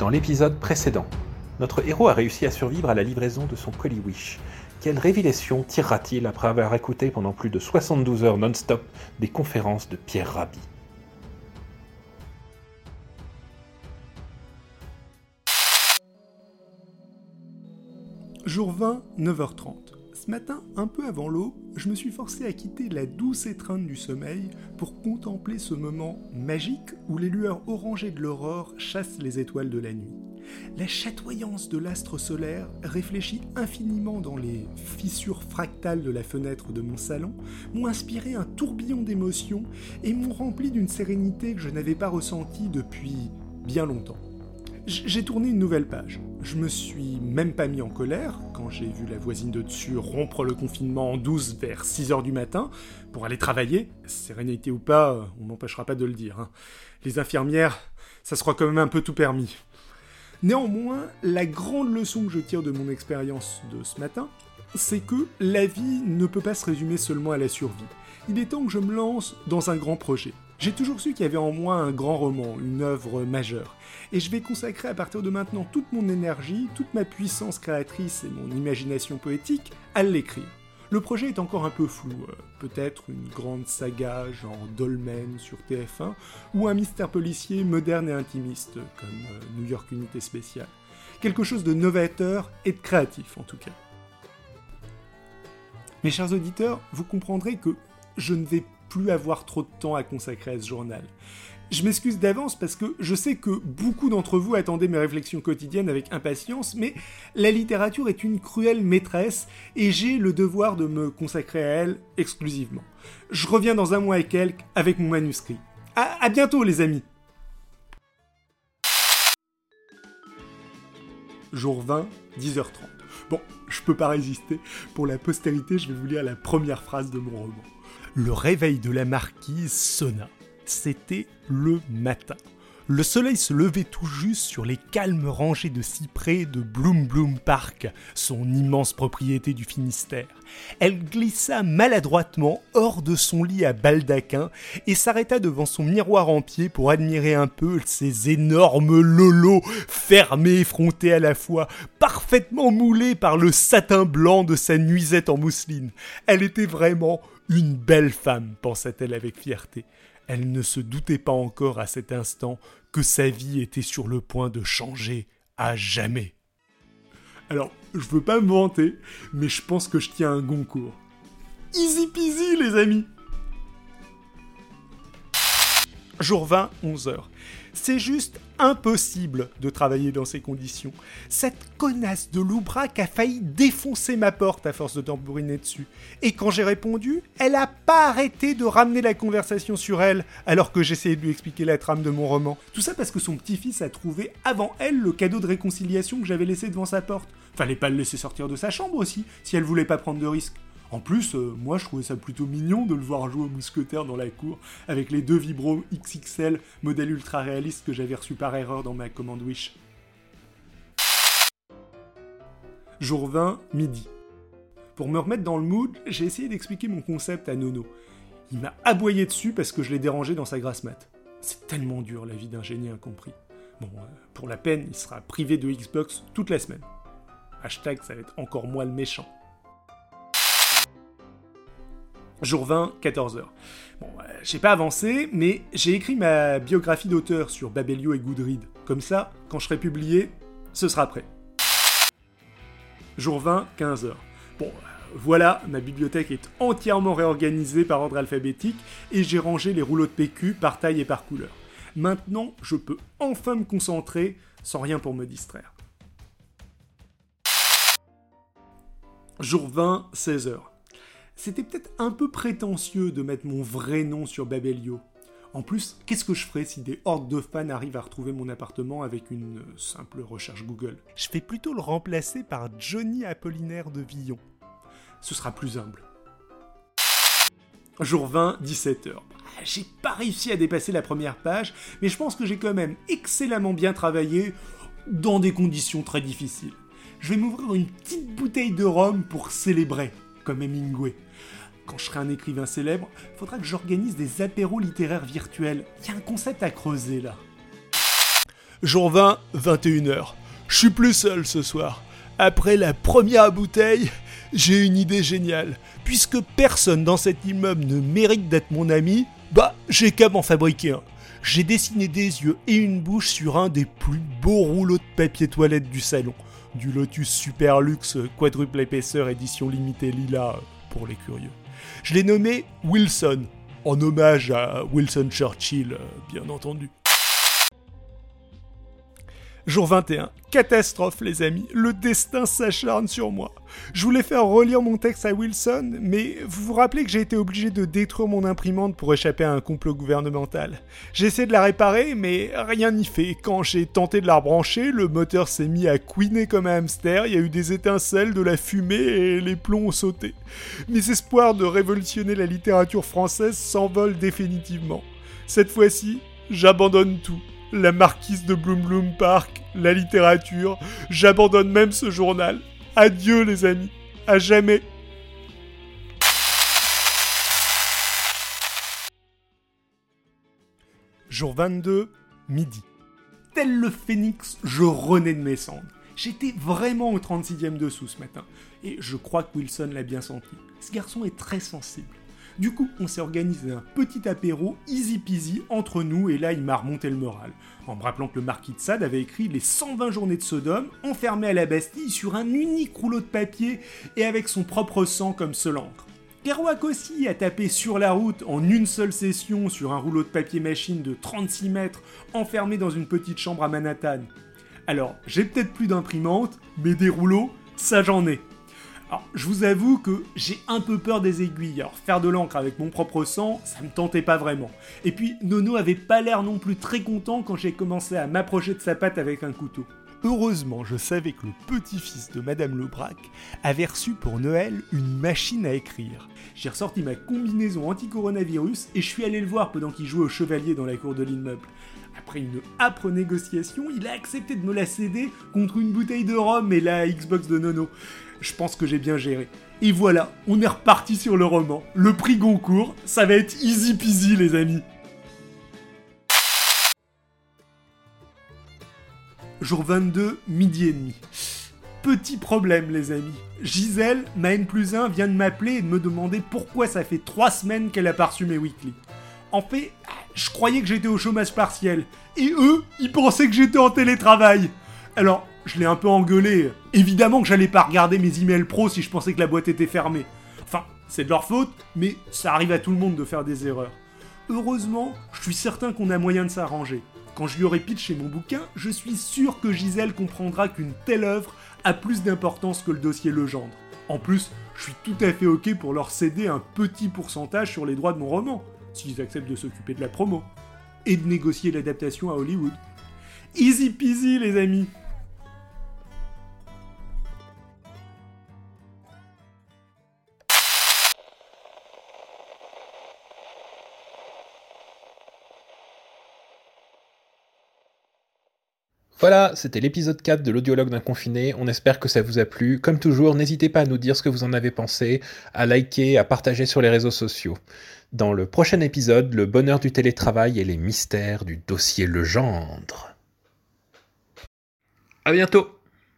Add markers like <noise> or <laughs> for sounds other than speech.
Dans l'épisode précédent, notre héros a réussi à survivre à la livraison de son colis Wish. Quelle révélation tirera-t-il après avoir écouté pendant plus de 72 heures non-stop des conférences de Pierre Rabhi? Jour 20, 9h30. Ce matin, un peu avant l'eau, je me suis forcé à quitter la douce étreinte du sommeil pour contempler ce moment magique où les lueurs orangées de l'aurore chassent les étoiles de la nuit. La chatoyance de l'astre solaire, réfléchie infiniment dans les fissures fractales de la fenêtre de mon salon, m'ont inspiré un tourbillon d'émotions et m'ont rempli d'une sérénité que je n'avais pas ressentie depuis bien longtemps. J'ai tourné une nouvelle page. Je me suis même pas mis en colère quand j'ai vu la voisine de dessus rompre le confinement en douce vers 6h du matin pour aller travailler. Sérénité ou pas, on m'empêchera pas de le dire. Hein. Les infirmières, ça sera quand même un peu tout permis. Néanmoins, la grande leçon que je tire de mon expérience de ce matin, c'est que la vie ne peut pas se résumer seulement à la survie. Il est temps que je me lance dans un grand projet. J'ai toujours su qu'il y avait en moi un grand roman, une œuvre majeure. Et je vais consacrer à partir de maintenant toute mon énergie, toute ma puissance créatrice et mon imagination poétique à l'écrire. Le projet est encore un peu flou, euh, peut-être une grande saga genre Dolmen sur TF1, ou un mystère policier moderne et intimiste comme euh, New York Unité Spéciale. Quelque chose de novateur et de créatif en tout cas. Mes chers auditeurs, vous comprendrez que je ne vais plus avoir trop de temps à consacrer à ce journal. Je m'excuse d'avance parce que je sais que beaucoup d'entre vous attendaient mes réflexions quotidiennes avec impatience, mais la littérature est une cruelle maîtresse et j'ai le devoir de me consacrer à elle exclusivement. Je reviens dans un mois et quelques avec mon manuscrit. À, à bientôt les amis Jour 20, 10h30. Bon, <laughs> je peux pas résister. Pour la postérité, je vais vous lire la première phrase de mon roman. Le réveil de la marquise sonna. C'était le matin. Le soleil se levait tout juste sur les calmes rangées de cyprès de Bloom Bloom Park, son immense propriété du Finistère. Elle glissa maladroitement hors de son lit à baldaquin et s'arrêta devant son miroir en pied pour admirer un peu ses énormes lolos, fermés et frontés à la fois, parfaitement moulés par le satin blanc de sa nuisette en mousseline. Elle était vraiment une belle femme, pensa-t-elle avec fierté. Elle ne se doutait pas encore à cet instant que sa vie était sur le point de changer à jamais. Alors, je veux pas me vanter, mais je pense que je tiens un Goncourt. Easy peasy, les amis Jour 20, 11h. C'est juste impossible de travailler dans ces conditions. Cette connasse de Loubrac a failli défoncer ma porte à force de tambouriner dessus. Et quand j'ai répondu, elle a pas arrêté de ramener la conversation sur elle, alors que j'essayais de lui expliquer la trame de mon roman. Tout ça parce que son petit-fils a trouvé avant elle le cadeau de réconciliation que j'avais laissé devant sa porte. Fallait pas le laisser sortir de sa chambre aussi, si elle voulait pas prendre de risques. En plus, euh, moi je trouvais ça plutôt mignon de le voir jouer au mousquetaire dans la cour avec les deux vibros XXL modèle ultra réaliste que j'avais reçu par erreur dans ma commande Wish. Jour 20, midi. Pour me remettre dans le mood, j'ai essayé d'expliquer mon concept à Nono. Il m'a aboyé dessus parce que je l'ai dérangé dans sa grasse mat. C'est tellement dur la vie d'un génie incompris. Bon, euh, pour la peine, il sera privé de Xbox toute la semaine. Hashtag, ça va être encore moi le méchant. Jour 20, 14h. Bon, euh, j'ai pas avancé, mais j'ai écrit ma biographie d'auteur sur Babelio et Goodread. Comme ça, quand je serai publié, ce sera prêt. Jour 20, 15h. Bon, euh, voilà, ma bibliothèque est entièrement réorganisée par ordre alphabétique et j'ai rangé les rouleaux de PQ par taille et par couleur. Maintenant, je peux enfin me concentrer sans rien pour me distraire. Jour 20, 16h c'était peut-être un peu prétentieux de mettre mon vrai nom sur Babelio. En plus, qu'est-ce que je ferais si des hordes de fans arrivent à retrouver mon appartement avec une euh, simple recherche Google? Je vais plutôt le remplacer par Johnny Apollinaire de Villon. Ce sera plus humble. Jour 20, 17h. Ah, j'ai pas réussi à dépasser la première page, mais je pense que j'ai quand même excellemment bien travaillé dans des conditions très difficiles. Je vais m'ouvrir une petite bouteille de rhum pour célébrer, comme Hemingway quand je serai un écrivain célèbre, faudra que j'organise des apéros littéraires virtuels. Il y a un concept à creuser là. Jour 20, 21h. Je suis plus seul ce soir. Après la première bouteille, j'ai une idée géniale. Puisque personne dans cet immeuble ne mérite d'être mon ami, bah j'ai qu'à m'en fabriquer un. J'ai dessiné des yeux et une bouche sur un des plus beaux rouleaux de papier toilette du salon. Du Lotus Super Luxe quadruple épaisseur édition limitée lila pour les curieux. Je l'ai nommé Wilson, en hommage à Wilson Churchill, bien entendu. Jour 21. Catastrophe les amis, le destin s'acharne sur moi. Je voulais faire relire mon texte à Wilson, mais vous vous rappelez que j'ai été obligé de détruire mon imprimante pour échapper à un complot gouvernemental. J'ai essayé de la réparer, mais rien n'y fait. Quand j'ai tenté de la rebrancher, le moteur s'est mis à couiner comme un hamster, il y a eu des étincelles, de la fumée et les plombs ont sauté. Mes espoirs de révolutionner la littérature française s'envolent définitivement. Cette fois-ci, j'abandonne tout la marquise de Bloom Bloom Park, la littérature. J'abandonne même ce journal. Adieu les amis, à jamais. Jour 22, midi. Tel le phénix, je renais de mes cendres. J'étais vraiment au 36e dessous ce matin. Et je crois que Wilson l'a bien senti. Ce garçon est très sensible. Du coup, on s'est organisé un petit apéro easy peasy entre nous et là, il m'a remonté le moral. En me rappelant que le marquis de Sade avait écrit les 120 journées de Sodome, enfermé à la Bastille sur un unique rouleau de papier et avec son propre sang comme seul encre. Kerouac aussi a tapé sur la route en une seule session sur un rouleau de papier machine de 36 mètres enfermé dans une petite chambre à Manhattan. Alors, j'ai peut-être plus d'imprimante, mais des rouleaux, ça j'en ai. Alors, je vous avoue que j'ai un peu peur des aiguilles. Alors, faire de l'encre avec mon propre sang, ça me tentait pas vraiment. Et puis, Nono avait pas l'air non plus très content quand j'ai commencé à m'approcher de sa patte avec un couteau. Heureusement, je savais que le petit-fils de Madame Lebrac avait reçu pour Noël une machine à écrire. J'ai ressorti ma combinaison anti-coronavirus et je suis allé le voir pendant qu'il jouait au chevalier dans la cour de l'immeuble. Après une âpre négociation, il a accepté de me la céder contre une bouteille de rhum et la Xbox de Nono je pense que j'ai bien géré. Et voilà, on est reparti sur le roman. Le prix Goncourt, ça va être easy peasy les amis. Jour 22, midi et demi. Petit problème les amis. Gisèle, ma N plus 1, vient de m'appeler et de me demander pourquoi ça fait 3 semaines qu'elle a pas reçu mes weekly. En fait, je croyais que j'étais au chômage partiel. Et eux, ils pensaient que j'étais en télétravail. Alors, je l'ai un peu engueulé. Évidemment que j'allais pas regarder mes emails pro si je pensais que la boîte était fermée. Enfin, c'est de leur faute, mais ça arrive à tout le monde de faire des erreurs. Heureusement, je suis certain qu'on a moyen de s'arranger. Quand je lui aurai pitché mon bouquin, je suis sûr que Gisèle comprendra qu'une telle œuvre a plus d'importance que le dossier Legendre. En plus, je suis tout à fait ok pour leur céder un petit pourcentage sur les droits de mon roman, s'ils acceptent de s'occuper de la promo, et de négocier l'adaptation à Hollywood. Easy peasy les amis Voilà, c'était l'épisode 4 de l'audiologue d'un confiné. On espère que ça vous a plu. Comme toujours, n'hésitez pas à nous dire ce que vous en avez pensé, à liker, à partager sur les réseaux sociaux. Dans le prochain épisode, le bonheur du télétravail et les mystères du dossier Legendre. À bientôt